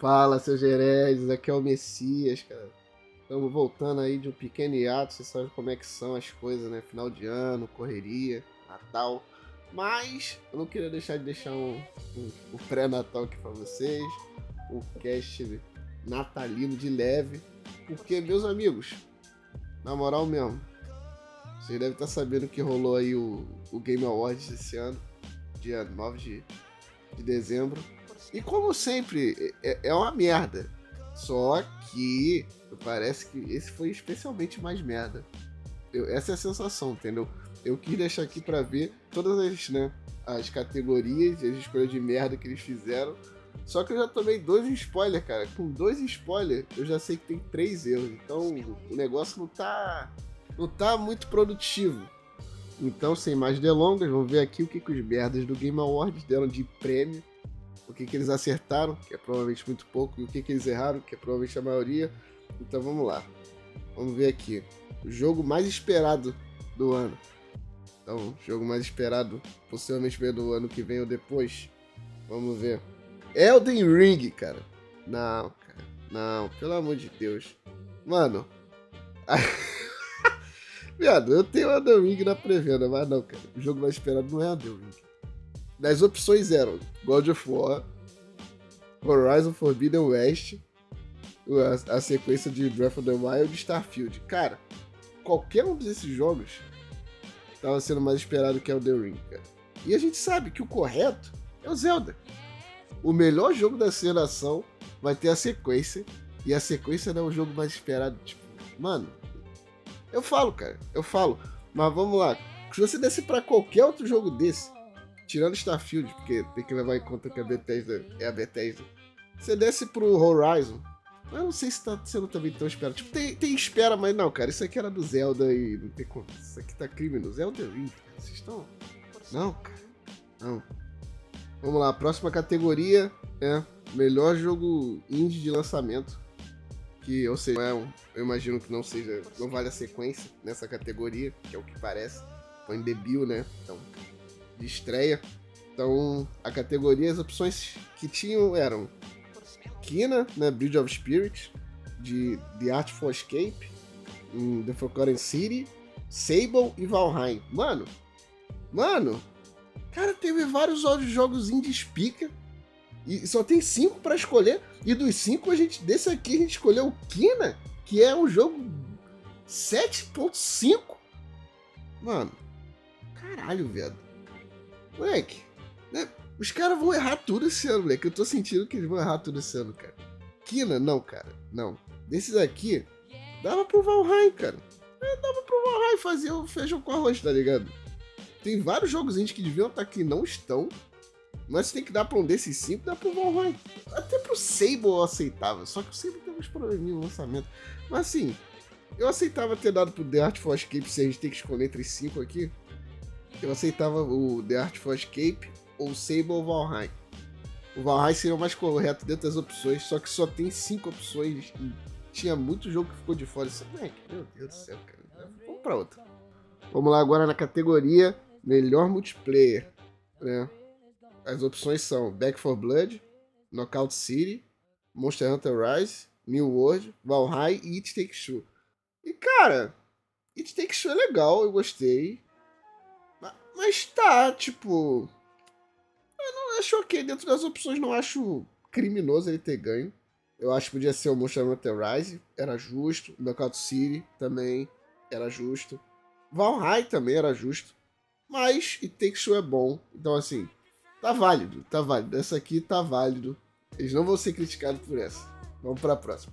Fala, seus hereges, aqui é o Messias, cara. Estamos voltando aí de um pequeno hiato, você sabe como é que são as coisas, né? Final de ano, correria, Natal. Mas eu não queria deixar de deixar um, um, um pré-natal aqui para vocês, um cast natalino de leve, porque, meus amigos, na moral mesmo, vocês devem estar sabendo que rolou aí o, o Game Awards esse ano, dia 9 de, de dezembro. E como sempre, é, é uma merda. Só que parece que esse foi especialmente mais merda. Eu, essa é a sensação, entendeu? Eu quis deixar aqui para ver todas as, né, as categorias e as escolhas de merda que eles fizeram. Só que eu já tomei dois spoilers, cara. Com dois spoilers, eu já sei que tem três erros. Então o negócio não tá. não tá muito produtivo. Então, sem mais delongas, vamos ver aqui o que, que os merdas do Game Awards deram de prêmio. O que, que eles acertaram, que é provavelmente muito pouco, e o que, que eles erraram, que é provavelmente a maioria. Então vamos lá. Vamos ver aqui. O jogo mais esperado do ano. Então, jogo mais esperado, possivelmente ver do ano que vem ou depois. Vamos ver. Elden Ring, cara. Não, cara. Não, pelo amor de Deus. Mano. Viado, eu tenho Elden Ring na pré-venda, mas não, cara. O jogo mais esperado não é Elden Ring. Das opções eram God of War, Horizon Forbidden West, a, a sequência de Breath of the Wild e Starfield. Cara, qualquer um desses jogos estava sendo mais esperado que Elden Ring, cara. E a gente sabe que o correto é o Zelda. O melhor jogo da geração vai ter a sequência, e a sequência não é o jogo mais esperado. Tipo, mano, eu falo, cara, eu falo. Mas vamos lá. Se você desse para qualquer outro jogo desse, tirando Starfield, porque tem que levar em conta que a Bethesda é a Bethesda, você desce pro Horizon, eu não sei se tá sendo também tão esperado. Tipo, tem, tem espera, mas não, cara. Isso aqui era do Zelda e não tem como. Isso aqui tá criminoso. Zelda Ring. Vocês estão. Não, cara. Não. Vamos lá, próxima categoria é melhor jogo indie de lançamento. Que, ou seja, é um, eu imagino que não seja. Não vale a sequência nessa categoria, que é o que parece. Em debut, né? Então, de estreia. Então, a categoria, as opções que tinham eram Kina, né, Bridge of Spirit, de The Artful Escape, The Forgotten City, Sable e Valheim. Mano, mano, cara, teve vários outros jogos indies pica e só tem cinco para escolher. E dos cinco, a gente, desse aqui, a gente escolheu o Kina, que é um jogo 7.5. Mano, caralho, velho. Moleque, né? Os caras vão errar tudo esse ano, moleque. Eu tô sentindo que eles vão errar tudo esse ano, cara. Kina, não, cara. Não. Desses aqui, dava pro Valheim, cara. É, dava pro Valheim fazer o feijão com arroz, tá ligado? Tem vários jogos indie que deviam estar aqui não estão. Mas tem que dar pra um desses cinco, dá pro Valheim. Até pro Sable eu aceitava. Só que o Sable tem uns probleminhas no lançamento. Mas assim, eu aceitava ter dado pro The Art for Escape se a gente tem que escolher entre cinco aqui. Eu aceitava o The Art for Escape, ou Sable ou Valheim. O Valheim seria o mais correto dentro das opções, só que só tem cinco opções e tinha muito jogo que ficou de fora. Isso, é meu Deus do céu, cara. Vamos pra outra. Vamos lá agora na categoria Melhor Multiplayer. Né? As opções são Back 4 Blood, Knockout City, Monster Hunter Rise, New World, Valheim e It Takes Two. E cara, It Takes Two é legal, eu gostei. Mas tá, tipo acho ok. Dentro das opções, não acho criminoso ele ter ganho. Eu acho que podia ser o Monster Hunter Rise, era justo. Knockout City também era justo. Valheim também era justo. Mas It Takes Two é bom. Então, assim, tá válido, tá válido. Essa aqui tá válido. Eles não vão ser criticados por essa. Vamos para a próxima.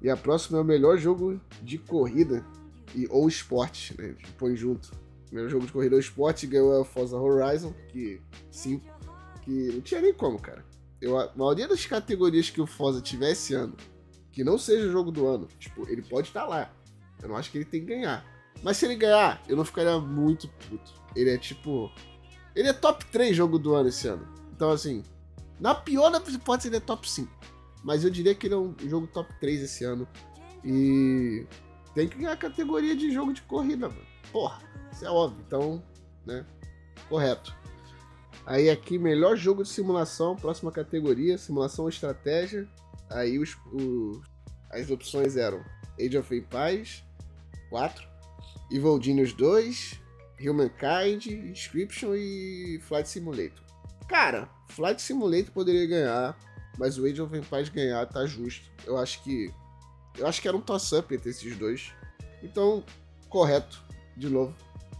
E a próxima é o melhor jogo de corrida e ou esporte, né? Põe junto. O melhor jogo de corrida ou esporte ganhou a Forza Horizon, que 5 que não tinha nem como, cara. Eu, a maioria das categorias que o Forza tiver esse ano, que não seja jogo do ano, tipo, ele pode estar lá. Eu não acho que ele tem que ganhar. Mas se ele ganhar, eu não ficaria muito puto. Ele é tipo. Ele é top 3 jogo do ano esse ano. Então, assim, na pior da hipótese, ele é top 5. Mas eu diria que ele é um jogo top 3 esse ano. E tem que ganhar a categoria de jogo de corrida, mano. Porra, isso é óbvio. Então, né? Correto. Aí aqui, melhor jogo de simulação, próxima categoria, simulação ou estratégia. Aí os, as opções eram Age of Empires 4, Evil Genius 2, Humankind, Inscription e Flight Simulator. Cara, Flight Simulator poderia ganhar, mas o Age of Empires ganhar tá justo. Eu acho que. Eu acho que era um toss-up entre esses dois. Então, correto, de novo.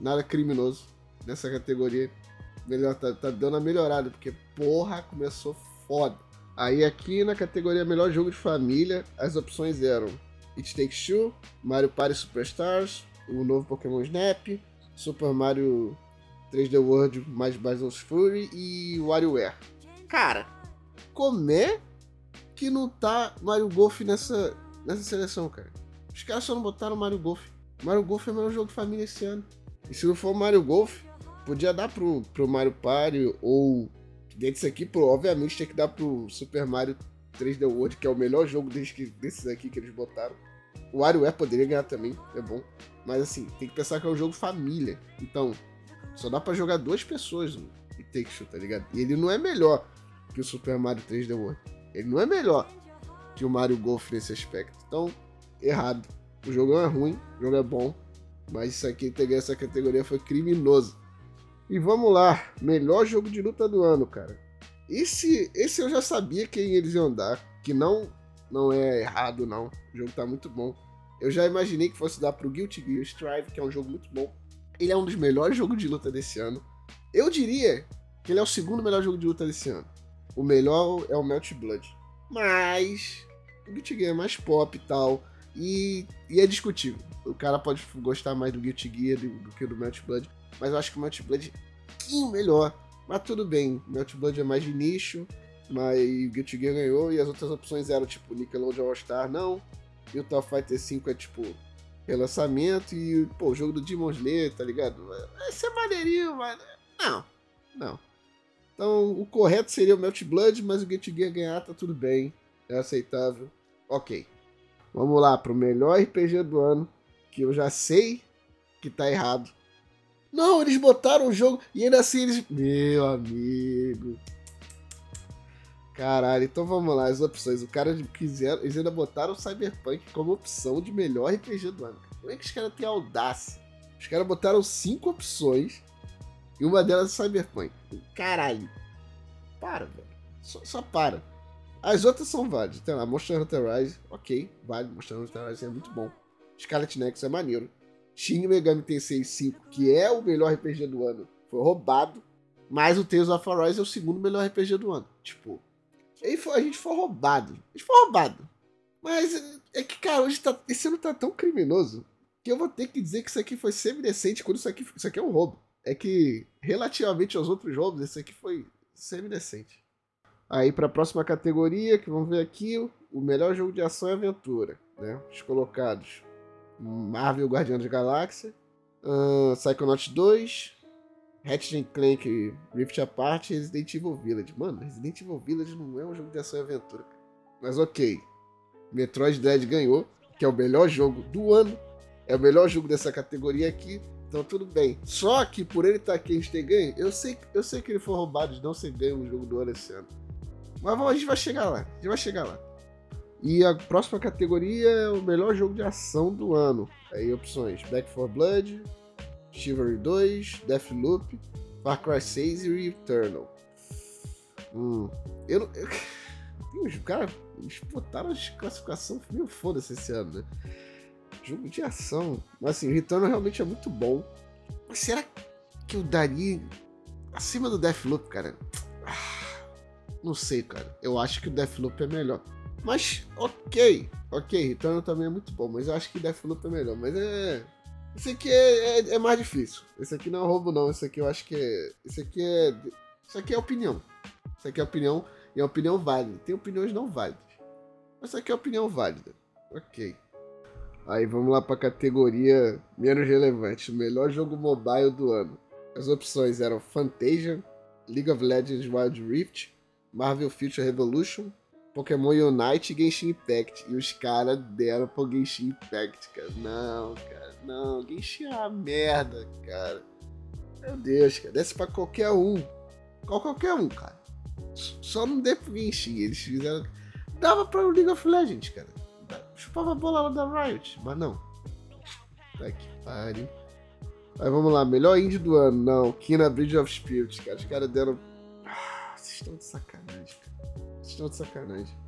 Nada criminoso nessa categoria. Melhor, tá, tá dando a melhorada, porque porra, começou foda. Aí aqui na categoria Melhor Jogo de Família, as opções eram It Takes Two, Mario Party Superstars, o novo Pokémon Snap, Super Mario 3D World mais Bowser's Fury e WarioWare. Cara, como é que não tá Mario Golf nessa, nessa seleção, cara? Os caras só não botaram Mario Golf. Mario Golf é o melhor jogo de família esse ano. E se não for Mario Golf, podia dar pro, pro Mario Party ou dentro disso aqui, pro, obviamente tinha que dar pro Super Mario 3D World, que é o melhor jogo desses, desses aqui que eles botaram. O WarioWare poderia ganhar também, é bom. Mas assim, tem que pensar que é um jogo família. Então, só dá para jogar duas pessoas no Take Two, tá ligado? E ele não é melhor que o Super Mario 3D World. Ele não é melhor que o Mario Golf nesse aspecto. Então, errado. O jogo não é ruim, o jogo é bom. Mas isso aqui, ter essa categoria foi criminoso. E vamos lá, melhor jogo de luta do ano, cara. Esse, esse eu já sabia quem eles iam dar, que não não é errado não. O jogo tá muito bom. Eu já imaginei que fosse dar pro Guilty Gear Strive, que é um jogo muito bom. Ele é um dos melhores jogos de luta desse ano. Eu diria que ele é o segundo melhor jogo de luta desse ano. O melhor é o Melt Blood. Mas o Guilty Gear é mais pop e tal. E, e é discutível. O cara pode gostar mais do Guilty Gear do, do que do Melt Blood. Mas eu acho que o Melt Blood é um melhor. Mas tudo bem. Melt Blood é mais de nicho. Mas o Guilty Gear ganhou. E as outras opções eram tipo Nickelodeon All Star, não. E o Top Fighter 5 é tipo relançamento. E pô, o jogo do Demon Slayer, tá ligado? Vai ser maneirinho, mas. Não. Não. Então o correto seria o Melt Blood, mas o Guilty Gear ganhar tá tudo bem. É aceitável. Ok. Vamos lá pro melhor RPG do ano. Que eu já sei que tá errado. Não, eles botaram o jogo e ainda assim eles. Meu amigo. Caralho, então vamos lá, as opções. O cara quiser, eles ainda botaram o Cyberpunk como opção de melhor RPG do ano. Como é que os caras têm audácia? Os caras botaram cinco opções e uma delas é Cyberpunk. Caralho. Para, velho. Só, só, para. As outras são válidas. Tem lá, Monster Hunter Rise, ok, vale. Monster Hunter Rise é muito bom. Scarlet Nexus é maneiro. Shin Megami Tensei 5, que é o melhor RPG do ano, foi roubado. Mas o Tales of Arise é o segundo melhor RPG do ano. Tipo, a gente foi roubado. A gente foi roubado. Mas é que, cara, hoje tá, esse ano tá tão criminoso que eu vou ter que dizer que isso aqui foi semi-decente quando isso aqui, isso aqui é um roubo. É que, relativamente aos outros roubos, esse aqui foi semi-decente. Aí para a próxima categoria, que vamos ver aqui, o melhor jogo de ação e aventura. Né? Os colocados: Marvel Guardião da Galáxia, uh, Psychonauts 2, Ratchet Clank Rift Apart e Resident Evil Village. Mano, Resident Evil Village não é um jogo de ação e aventura. Mas ok. Metroid Dread ganhou, que é o melhor jogo do ano. É o melhor jogo dessa categoria aqui. Então tudo bem. Só que por ele estar tá aqui a gente ter ganho, eu sei, eu sei que ele foi roubado de não ser ganho no jogo do ano esse ano. Mas a gente vai chegar lá. A gente vai chegar lá. E a próxima categoria é o melhor jogo de ação do ano. Aí opções: Back 4 Blood, Chivalry 2, Deathloop, Far Cry 6 e Returnal. Hum, eu, eu, os caras botaram a classificação meio foda-se esse ano, né? Jogo de ação. Mas assim, Returnal realmente é muito bom. Mas será que eu daria acima do Deathloop, cara? Não sei, cara. Eu acho que o Deathloop é melhor. Mas, ok. Ok, Returnal também é muito bom. Mas eu acho que Deathloop é melhor. Mas é esse aqui é, é, é, mais difícil. Esse aqui não é roubo, não. Esse aqui eu acho que é. Esse aqui é. Isso aqui é opinião. Isso aqui é opinião. E é opinião válida. Tem opiniões não válidas. Mas isso aqui é opinião válida. Ok. Aí vamos lá para a categoria menos relevante. Melhor jogo mobile do ano. As opções eram Fantasia, League of Legends Wild Rift, Marvel Future Revolution, Pokémon Unite e Genshin Impact. E os caras deram pro Genshin Impact, cara. Não, cara, não. Genshin é uma merda, cara. Meu Deus, cara. Desce pra qualquer um. Qual qualquer um, cara. Só não dê pro Genshin. Eles fizeram. dava pra League of Legends, cara. Chupava a bola lá da Riot, mas não. Tá que pariu. Aí vamos lá, melhor indie do ano. Não, Kina Bridge of Spirits, cara. Os caras deram. Estão de sacanagem, cara. Vocês estão de sacanagem.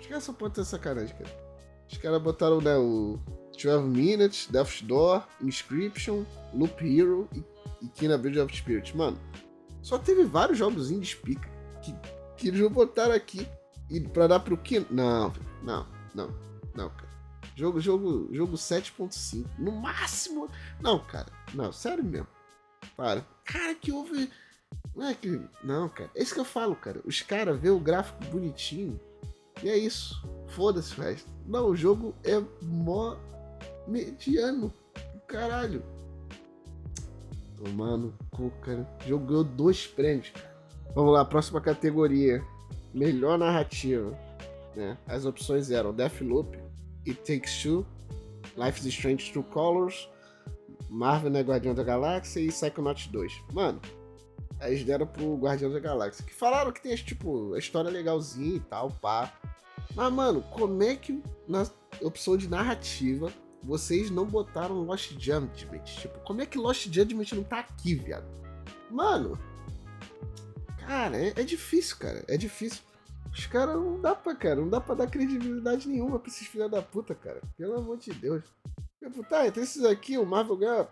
Os caras só podem ter sacanagem, cara. Os caras botaram, né, o 12 Minutes, Death's Door, Inscription, Loop Hero e, e Kina Bridge of Spirits. Mano, só teve vários jogos indies pica que, que eles vão botar aqui e pra dar pro Kina. Não, não, não, não, cara. Jogo, jogo, jogo 7.5. No máximo. Não, cara. Não, sério mesmo. Para. Cara, que houve. Não é que. Não, cara. É isso que eu falo, cara. Os caras vê o gráfico bonitinho. E é isso. Foda-se o resto. Não, o jogo é mó mediano. Caralho. Tomando cu, cara. Jogou dois prêmios, cara. Vamos lá, próxima categoria. Melhor narrativa. Né? As opções eram Deathloop, It Takes Two, Life is Strange True Colors, Marvel né, Guardião da Galáxia e Psychonauts 2. Mano, aí eles deram pro Guardião da Galáxia. Que falaram que tem, tipo, a história legalzinha e tal, pá. Mas, mano, como é que na opção de narrativa vocês não botaram Lost Judgment? Tipo, como é que Lost Judgment não tá aqui, viado? Mano, cara, é, é difícil, cara. É difícil. Os caras não dá pra, cara, não dá pra dar credibilidade nenhuma pra esses filha da puta, cara. Pelo amor de Deus. Tipo, tá, entre esses aqui, o Marvel ganha.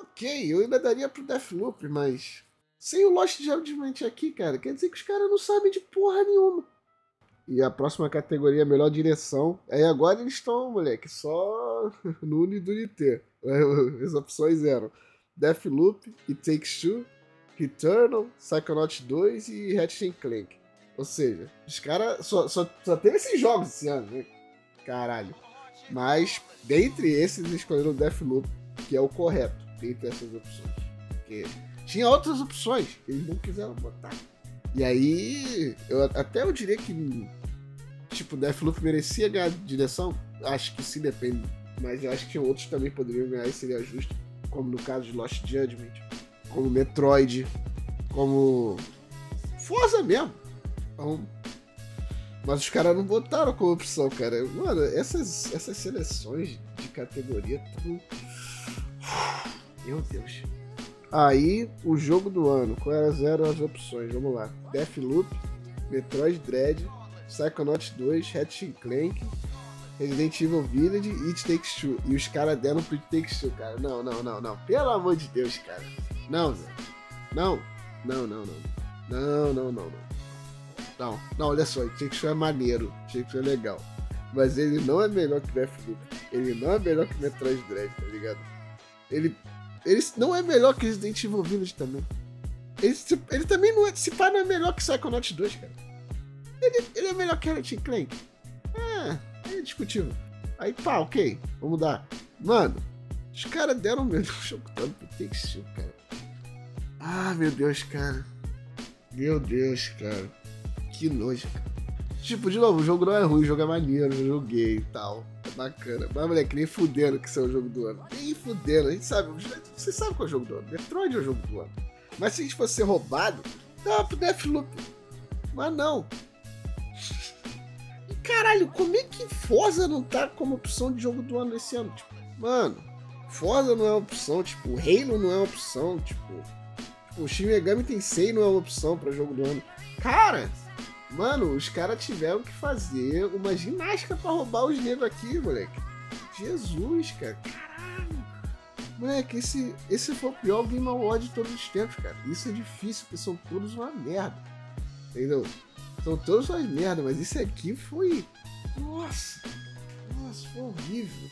Ok, eu ainda daria pro Deathloop, mas. Sem o Lost Judgment aqui, cara, quer dizer que os caras não sabem de porra nenhuma. E a próxima categoria, melhor direção. Aí agora eles estão, moleque, só no Unidunité. As opções eram Deathloop, It Takes Two, Returnal, Psychonauts 2 e Ratchet Clank. Ou seja, os caras só, só, só teve esses jogos esse ano, né? Caralho. Mas, dentre esses, escolheram Deathloop, que é o correto, dentre essas opções. Porque tinha outras opções eles não quiseram botar. E aí, eu, até eu diria que, tipo, Deathloop merecia ganhar direção. Acho que sim, depende. Mas eu acho que outros também poderiam ganhar e seria justo. Como no caso de Lost Judgment, como Metroid, como Forza mesmo. Então, mas os caras não botaram como opção, cara. Mano, essas, essas seleções de categoria tudo. Meu Deus. Aí, o jogo do ano. Qual eram as opções? Vamos lá. Deathloop, Metroid Dread, Psychonauts 2, Ratchet Clank, Resident Evil Village e It Takes Two. E os caras deram pro It Takes Two, cara. Não, não, não, não. Pelo amor de Deus, cara. Não, Zé. Não. Não, não, não. Não, não, não, não. Não, não, olha só, Take é maneiro, Take é legal. Mas ele não é melhor que Deathloop. Ele não é melhor que Metroid Dread, tá ligado? Ele, ele não é melhor que Resident Evil Village também. Ele, ele também não é, se pá, não é melhor que Psychonauts 2, cara. Ele, ele é melhor que Ratchet Clank. É, é discutível. Aí pá, ok, vamos dar. Mano, os caras deram o mesmo jogo tanto pro cara. Ah, meu Deus, cara. Meu Deus, cara que nojo, Tipo, de novo, o jogo não é ruim, o jogo é maneiro, eu joguei e tal. Bacana. Mas, moleque, nem fudendo que isso é o jogo do ano. Nem fudendo, a gente sabe. Você sabe qual é o jogo do ano. Metroid é o jogo do ano. Mas se a gente fosse ser roubado, dá pro Deathloop. Mas não. E caralho, como é que Forza não tá como opção de jogo do ano esse ano? Tipo, mano, Forza não é opção, tipo, Halo não é opção, tipo, tipo o Shin Megami Tensei não é uma opção para jogo do ano. Cara, Mano, os caras tiveram que fazer uma ginástica para roubar os negros aqui, moleque. Jesus, cara. Caralho. Moleque, esse, esse foi o pior Game Award de todos os tempos, cara. Isso é difícil, porque são todos uma merda. Entendeu? São todos uma merda, mas esse aqui foi. Nossa! Nossa, foi horrível.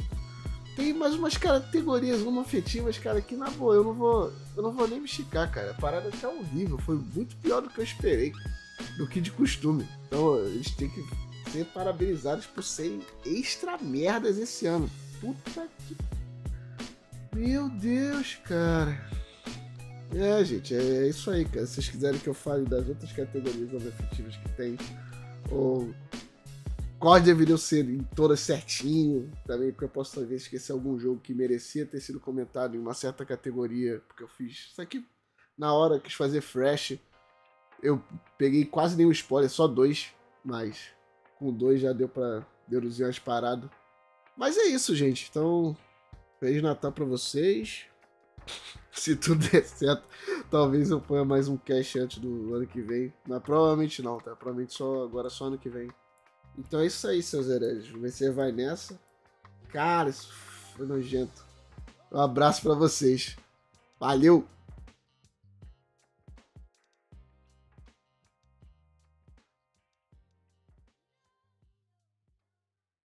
Tem mais umas categorias, uma afetivas, cara, que na boa, eu não vou. Eu não vou nem me esticar, cara. A parada tá horrível. Foi muito pior do que eu esperei do que de costume. Então eles têm que ser parabenizados por serem extra merdas esse ano. Puta que. Meu Deus, cara. É, gente, é isso aí, cara. Se vocês quiserem que eu fale das outras categorias objetivas que tem, ou quais deveriam ser em todas certinho, também porque eu posso talvez esquecer algum jogo que merecia ter sido comentado em uma certa categoria, porque eu fiz isso aqui na hora, quis fazer fresh eu peguei quase nenhum spoiler, só dois, mas Com dois já deu pra deduzir umas paradas. Mas é isso, gente. Então, Feliz Natal pra vocês. Se tudo der certo, talvez eu ponha mais um cash antes do ano que vem. Mas provavelmente não, tá? Provavelmente só agora só ano que vem. Então é isso aí, seus hereges. Você vai nessa. Cara, isso foi nojento. Um abraço para vocês. Valeu!